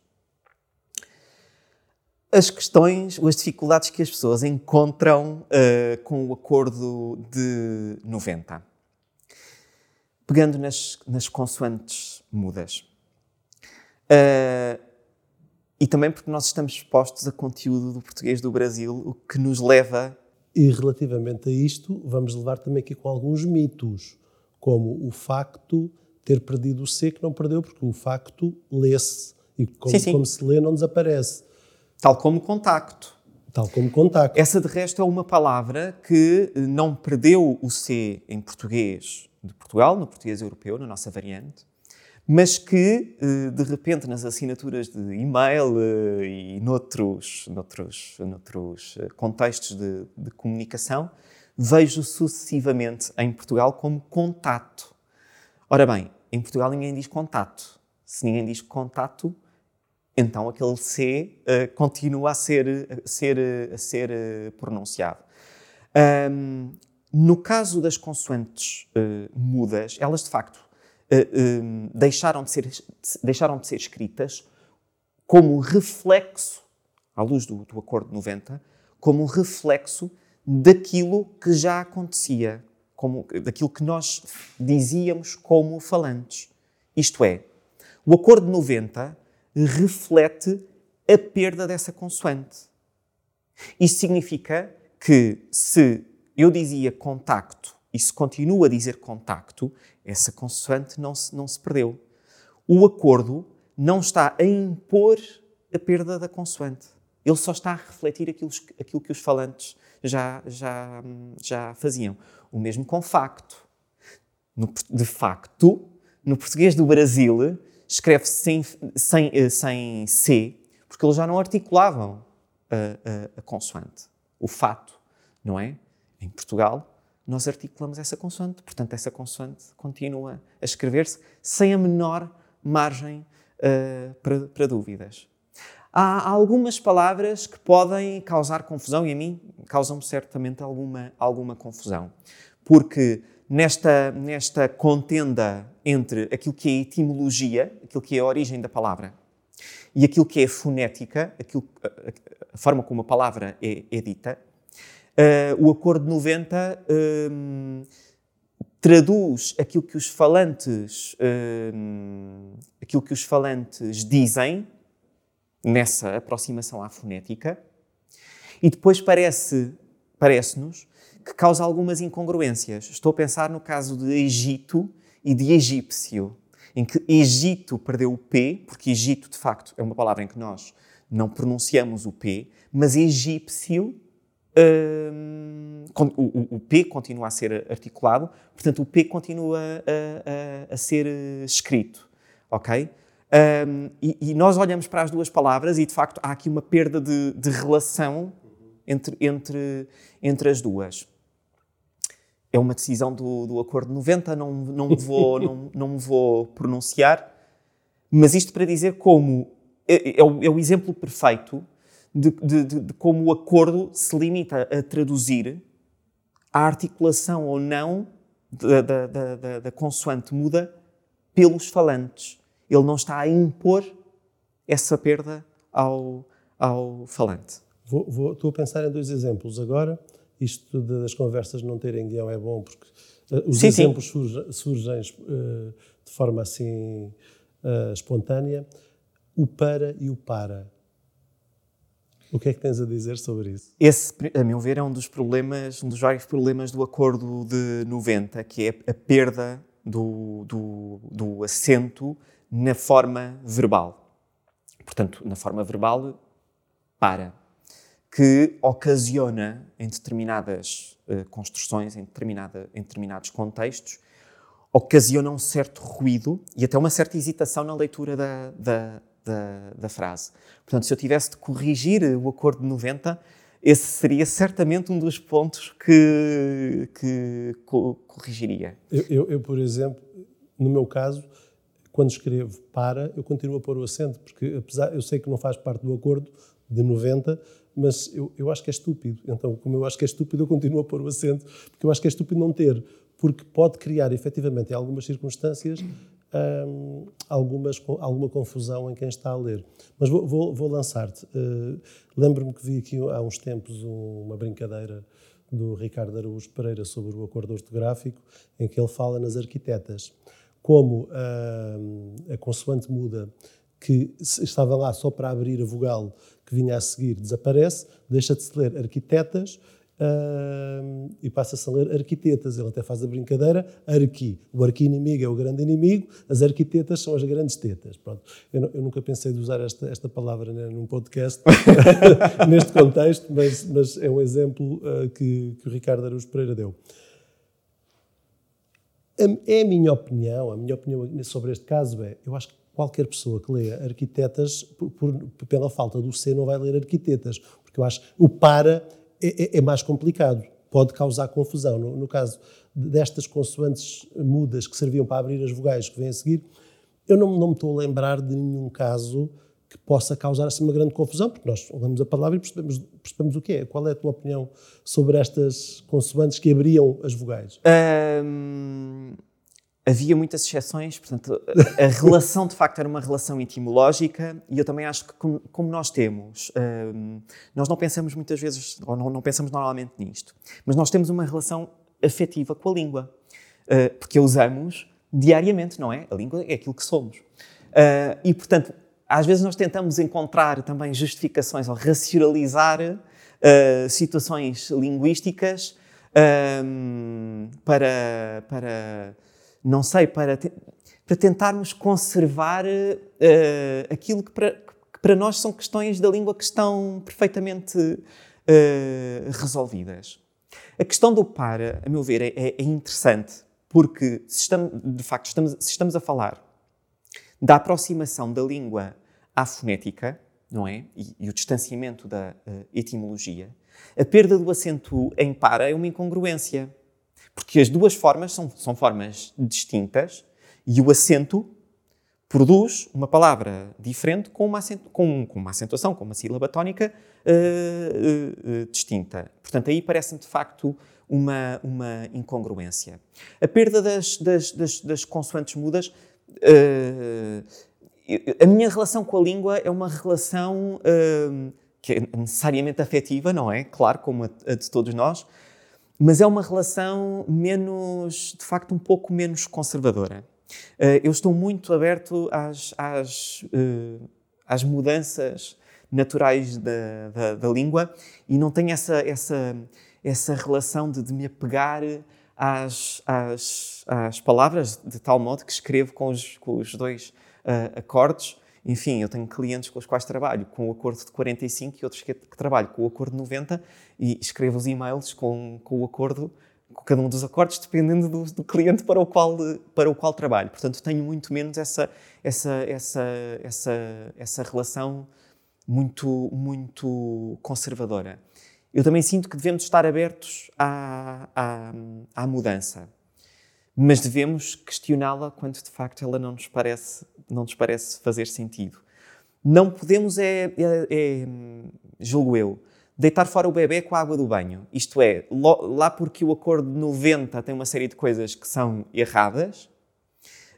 as questões, as dificuldades que as pessoas encontram uh, com o acordo de 90. Pegando nas, nas consoantes mudas. Uh, e também porque nós estamos expostos a conteúdo do português do Brasil, o que nos leva.
E relativamente a isto, vamos levar também aqui com alguns mitos, como o facto ter perdido o C que não perdeu, porque o facto lê-se. E como, sim, sim. como se lê, não desaparece.
Tal como contacto.
Tal como contacto.
Essa, de resto, é uma palavra que eh, não perdeu o C em português de Portugal, no português europeu, na nossa variante, mas que, eh, de repente, nas assinaturas de e-mail eh, e noutros, noutros, noutros contextos de, de comunicação, vejo sucessivamente em Portugal como contato. Ora bem, em Portugal ninguém diz contato. Se ninguém diz contato, então aquele C uh, continua a ser, a ser, a ser uh, pronunciado. Um, no caso das consoantes uh, mudas, elas de facto um, deixaram, de ser, deixaram de ser escritas como reflexo, à luz do, do Acordo 90, como reflexo daquilo que já acontecia, como, daquilo que nós dizíamos como falantes. Isto é, o Acordo 90 reflete a perda dessa consoante. Isso significa que se eu dizia contacto e se continua a dizer contacto, essa consoante não se, não se perdeu. O acordo não está a impor a perda da consoante. Ele só está a refletir aquilo, aquilo que os falantes já, já, já faziam. O mesmo com facto. No, de facto, no português do Brasil, escreve-se sem, sem, eh, sem C, porque eles já não articulavam a, a, a, consoante, o fato, não é? Em Portugal, nós articulamos essa consoante, portanto, essa consoante continua a escrever-se sem a menor margem uh, para, para dúvidas. Há algumas palavras que podem causar confusão e a mim causam certamente alguma, alguma confusão, porque nesta, nesta contenda entre aquilo que é etimologia, aquilo que é a origem da palavra, e aquilo que é fonética, aquilo, a, forma como a palavra é, é dita, uh, o Acordo 90 um, traduz aquilo que os falantes, um, aquilo que os falantes dizem nessa aproximação à fonética, e depois parece, parece-nos que causa algumas incongruências. Estou a pensar no caso de Egito e de egípcio, em que Egito perdeu o P, porque Egito, de facto, é uma palavra em que nós não pronunciamos o P, mas egípcio, hum, o, o, P continua a ser articulado, portanto, o P continua a, a, a ser escrito, ok? Um, e, e, nós olhamos para as duas palavras e, de facto, há aqui uma perda de, de relação entre, entre, entre as duas é uma decisão do, do Acordo 90, não, não, me vou, *laughs* não, não vou pronunciar, mas isto para dizer como é, é, o, é o, exemplo perfeito de, de, de, de, como o acordo se limita a traduzir a articulação ou não da, da, da, da consoante muda pelos falantes. Ele não está a impor essa perda ao, ao falante.
Vou, vou, estou a pensar em dois exemplos agora isto das conversas não terem guião é bom porque uh, os sim, exemplos sim. surgem, surgem uh, de forma assim uh, espontânea. O para e o para. O que é que tens a dizer sobre isso?
Esse, a meu ver, é um dos problemas, um dos vários problemas do acordo de 90, que é a perda do, do, do acento na forma verbal. Portanto, na forma verbal, para, que ocasiona em determinadas uh, construções, em, determinada, em determinados contextos, ocasiona um certo ruído e até uma certa hesitação na leitura da, da, da, da frase. Portanto, se eu tivesse de corrigir o acordo de 90, esse seria certamente um dos pontos que, que co corrigiria.
Eu, eu, eu, por exemplo, no meu caso, quando escrevo para, eu continuo a pôr o acento, porque apesar, eu sei que não faz parte do acordo de 90, mas eu, eu acho que é estúpido. Então, como eu acho que é estúpido, eu continuo a pôr o acento, porque eu acho que é estúpido não ter, porque pode criar, efetivamente, em algumas circunstâncias, hum, algumas, alguma confusão em quem está a ler. Mas vou, vou, vou lançar-te. Uh, Lembro-me que vi aqui há uns tempos uma brincadeira do Ricardo Araújo Pereira sobre o acordo ortográfico, em que ele fala nas arquitetas como uh, a consoante muda que estava lá só para abrir a vogal que vinha a seguir desaparece, deixa de se ler arquitetas uh, e passa-se a ler arquitetas. Ele até faz a brincadeira, arqui. O arqui-inimigo é o grande inimigo, as arquitetas são as grandes tetas. Pronto. Eu, eu nunca pensei de usar esta, esta palavra né, num podcast, *laughs* neste contexto, mas, mas, é um exemplo uh, que, que o Ricardo Araújo Pereira deu. É a minha opinião, a minha opinião sobre este caso é, eu acho que qualquer pessoa que leia arquitetas, por, por, pela falta do C, não vai ler arquitetas, porque eu acho o para é, é, é mais complicado, pode causar confusão. No, no, caso destas consoantes mudas que serviam para abrir as vogais que vêm a seguir, eu não, não me estou a lembrar de nenhum caso que possa causar assim uma grande confusão, porque nós lemos a palavra e percebemos, percebemos o que é. Qual é a tua opinião sobre estas consoantes que abriam as vogais?
Um, havia muitas exceções, portanto, a relação de facto era uma relação etimológica e eu também acho que, como, como nós temos, um, nós não pensamos muitas vezes, ou não, não, pensamos normalmente nisto, mas nós temos uma relação afetiva com a língua, uh, porque a usamos diariamente, não é? A língua é aquilo que somos. Uh, e, portanto, às vezes nós tentamos encontrar também justificações ou racionalizar uh, situações linguísticas um, para, para, não sei, para, te, para tentarmos conservar uh, aquilo que para, que para, nós são questões da língua que estão perfeitamente uh, resolvidas. A questão do para, a meu ver, é, é interessante, porque se estamos, de facto estamos, se estamos a falar da aproximação da língua à fonética, não é? E, e o distanciamento da uh, etimologia, a perda do acento em para é uma incongruência. Porque as duas formas são, são formas distintas e o acento produz uma palavra diferente com uma, com, com uma acentuação, com uma sílaba tónica uh, uh, distinta. Portanto, aí parece-me de facto uma, uma incongruência. A perda das, das, das, das consoantes mudas uh, a minha relação com a língua é uma relação uh, que é necessariamente afetiva, não é? Claro, como a, a, de todos nós, mas é uma relação menos, de facto, um pouco menos conservadora. Uh, eu estou muito aberto às, às, uh, às mudanças naturais da, da, da, língua e não tenho essa, essa, essa relação de, de me apegar às, às, às palavras de tal modo que escrevo com os, com os dois uh. Enfim, eu tenho clientes com os quais trabalho com o acordo de 45 e outros que, que trabalho com o acordo de 90 e escrevo os e-mails com, com o acordo, com cada um dos acordes, dependendo do, do, cliente para o, qual, para o qual trabalho. Portanto, tenho muito menos essa, essa, essa, essa, essa relação muito, muito conservadora. Eu também sinto que devemos estar abertos à, à, à mudança mas devemos questioná-la quando de facto ela não nos parece, não nos parece fazer sentido. Não podemos, é, é, é julgo eu, deitar fora o bebê com a água do banho. Isto é, lá porque o acordo de 90 tem uma série de coisas que são erradas,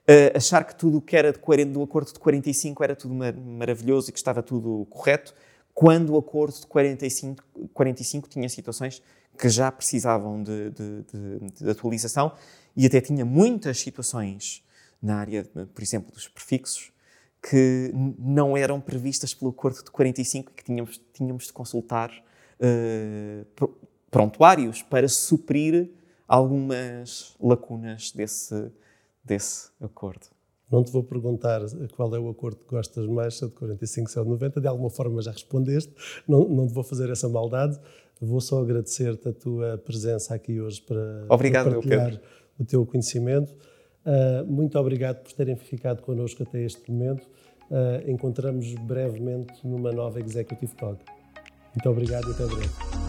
uh, achar que tudo o que era de 40, do acordo de 45 era tudo mar maravilhoso e que estava tudo correto, quando o acordo de 45, 45 tinha situações que já precisavam de, de, de, de atualização e até tinha muitas situações na área, por exemplo, dos prefixos, que não eram previstas pelo Acordo de 45 e que tínhamos, tínhamos de consultar uh, prontuários para suprir algumas lacunas desse, desse acordo.
Não te vou perguntar qual é o acordo que gostas mais, se é de 45, se é de 90, de alguma forma já respondeste, não, não te vou fazer essa maldade, vou só agradecer-te a tua presença aqui hoje para,
Obrigado,
para partilhar o teu conhecimento. Ah, muito obrigado por terem ficado connosco até este momento. Ah, encontramos brevemente numa nova Executive Talk. Muito obrigado e até breve.